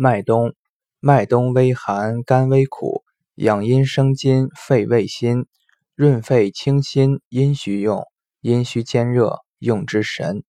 麦冬麦冬微寒甘微苦养阴生津肺胃心润肺清心阴虚用阴虚兼热用之神。